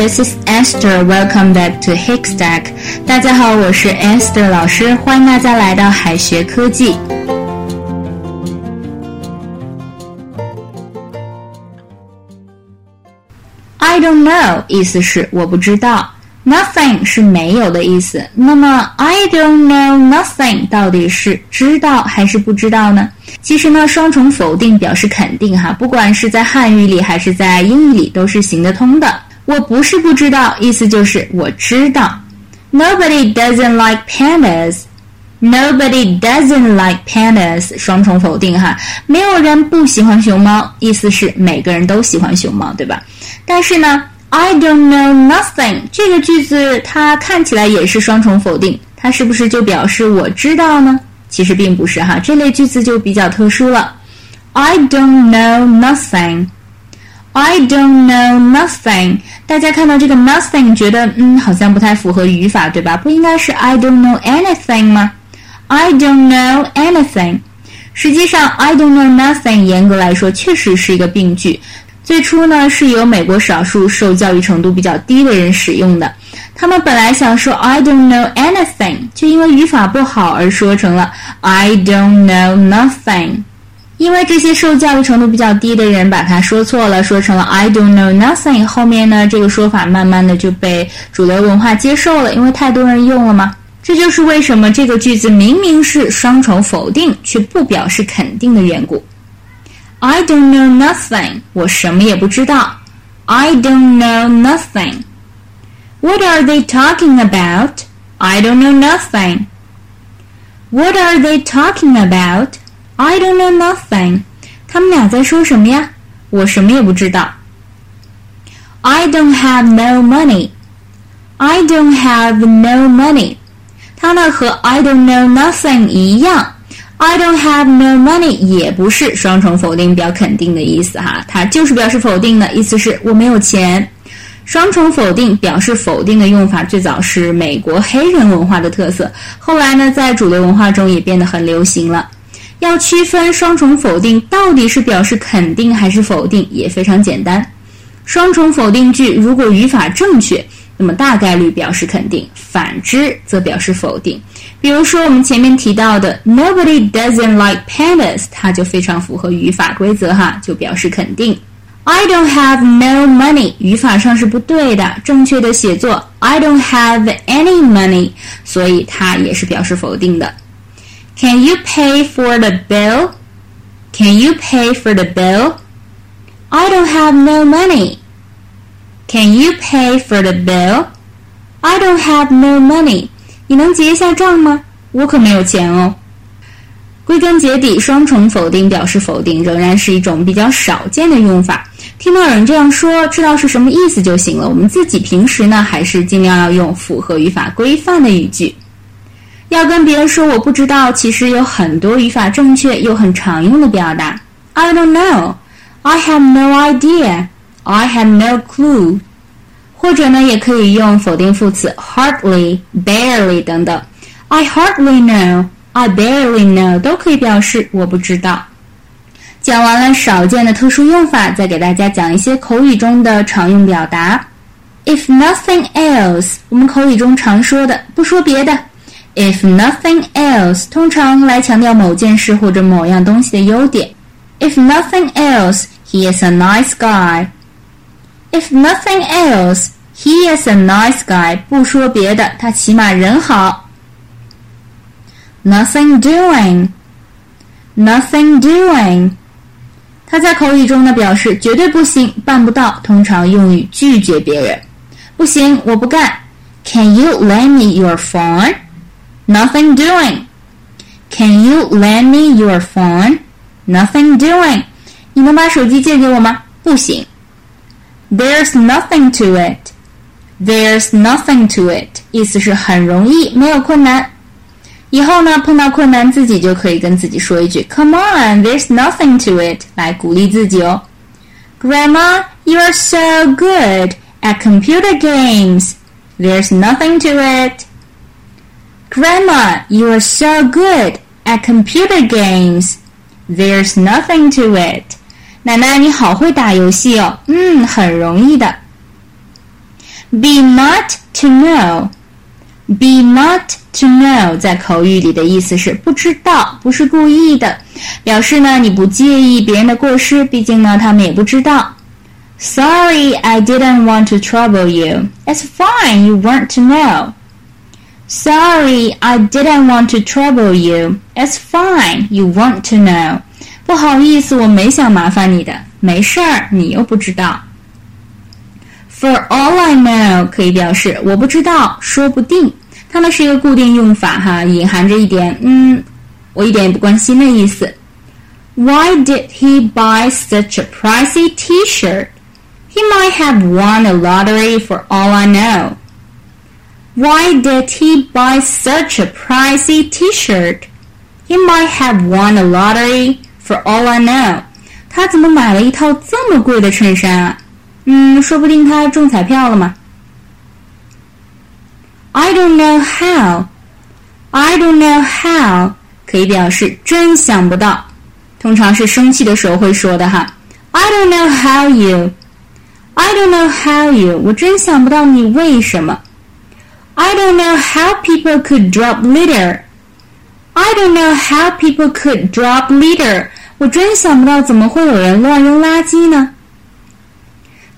this is Esther. Welcome back to Hickstack. 大家好，我是 Esther 老师，欢迎大家来到海学科技。I don't know 意思是我不知道，nothing 是没有的意思。那么 I don't know nothing 到底是知道还是不知道呢？其实呢，双重否定表示肯定哈，不管是在汉语里还是在英语里都是行得通的。我不是不知道，意思就是我知道。Nobody doesn't like pandas. Nobody doesn't like pandas. 双重否定哈，没有人不喜欢熊猫，意思是每个人都喜欢熊猫，对吧？但是呢，I don't know nothing 这个句子它看起来也是双重否定，它是不是就表示我知道呢？其实并不是哈，这类句子就比较特殊了。I don't know nothing. I don't know nothing。大家看到这个 nothing，觉得嗯好像不太符合语法，对吧？不应该是 I don't know anything 吗？I don't know anything。实际上，I don't know nothing，严格来说确实是一个病句。最初呢，是由美国少数受教育程度比较低的人使用的。他们本来想说 I don't know anything，却因为语法不好而说成了 I don't know nothing。因为这些受教育程度比较低的人把它说错了，说成了 I don't know nothing。后面呢，这个说法慢慢的就被主流文化接受了，因为太多人用了嘛。这就是为什么这个句子明明是双重否定，却不表示肯定的缘故。I don't know nothing，我什么也不知道。I don't know nothing。What are they talking about? I don't know nothing. What are they talking about? I don't know nothing。他们俩在说什么呀？我什么也不知道。I don't have no money. I don't have no money。它呢和 I don't know nothing 一样，I don't have no money 也不是双重否定表肯定的意思哈，它就是表示否定的意思是我没有钱。双重否定表示否定的用法最早是美国黑人文化的特色，后来呢在主流文化中也变得很流行了。要区分双重否定到底是表示肯定还是否定，也非常简单。双重否定句如果语法正确，那么大概率表示肯定；反之则表示否定。比如说我们前面提到的 “Nobody doesn't like pandas”，它就非常符合语法规则哈，就表示肯定。I don't have no money，语法上是不对的，正确的写作 I don't have any money，所以它也是表示否定的。Can you pay for the bill? Can you pay for the bill? I don't have no money. Can you pay for the bill? I don't have no money. 你能结一下账吗？我可没有钱哦。归根结底，双重否定表示否定，仍然是一种比较少见的用法。听到有人这样说，知道是什么意思就行了。我们自己平时呢，还是尽量要用符合语法规范的语句。 要跟别人说我不知道，其实有很多语法正确又很常用的表达。I don't know, I have no idea, I have no clue。或者呢，也可以用否定副词 hardly, barely 等等。I hardly know, I barely know 都可以表示我不知道。讲完了少见的特殊用法，再给大家讲一些口语中的常用表达。If nothing else，我们口语中常说的，不说别的。If nothing else，通常来强调某件事或者某样东西的优点。If nothing else, he is a nice guy. If nothing else, he is a nice guy. 不说别的，他起码人好。Nothing doing. Nothing doing. 他在口语中呢表示绝对不行，办不到，通常用于拒绝别人。不行，我不干。Can you lend me your phone? Nothing doing. Can you lend me your phone? Nothing doing. 你能把手机借给我吗？不行。There's nothing to it. There's nothing to it. 意思是很容易，没有困难。以后呢，碰到困难自己就可以跟自己说一句 "Come on, there's nothing to it" 来鼓励自己哦。Grandma, you are so good at computer games. There's nothing to it. Grandma, you are so good at computer games. There's nothing to it. 奶奶，你好会打游戏哦。嗯，很容易的。 Be not to know. Be not to know 在口语里的意思是不知道，不是故意的，表示呢你不介意别人的过失，毕竟呢他们也不知道。Sorry, I didn't want to trouble you. It's fine, you weren't to know. Sorry, I didn't want to trouble you. It's fine, you weren't to know. 不好意思，我没想麻烦你的，没事儿，你又不知道。For all I know 可以表示我不知道，说不定。它们是一个固定用法哈，隐含着一点嗯，我一点也不关心的意思。Why did he buy such a pricey T-shirt? He might have won a lottery for all I know. Why did he buy such a pricey T-shirt? He might have won a lottery for all I know. 他怎么买了一套这么贵的衬衫啊？嗯，说不定他中彩票了嘛。I don't know how. I don't know how 可以表示真想不到，通常是生气的时候会说的哈。I don't know how you. I don't know how you. 我真想不到你为什么。 I don't know how people could drop litter. I don't know how people could drop litter. 我真想不到怎么会有人乱扔垃圾呢？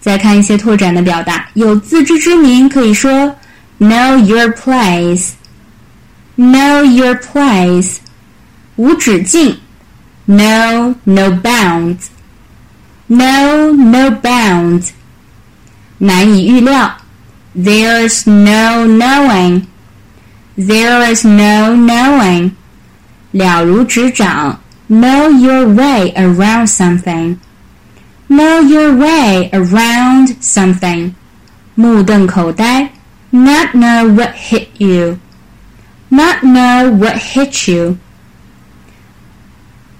再看一些拓展的表达，有自知之明可以说。Know your place. Know your place. 无止境。No, no bounds. No, no bounds. 难以预料。 There's no knowing. There is no knowing. 了如指掌。Know your way around something. Know your way around something. 目瞪口呆。not know what hit you. Not know what hit you.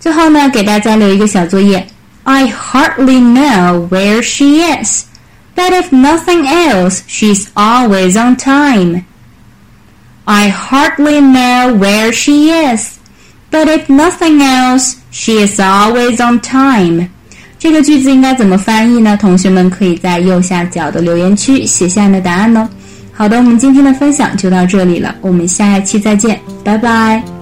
最后呢，给大家留一个小作业。I hardly know where she is, but if nothing else, she's always on time. I hardly know where she is, but if nothing else, she is always on time. 这个句子应该怎么翻译呢？同学们可以在右下角的留言区写下你的答案哦。好的，我们今天的分享就到这里了，我们下一期再见，拜拜。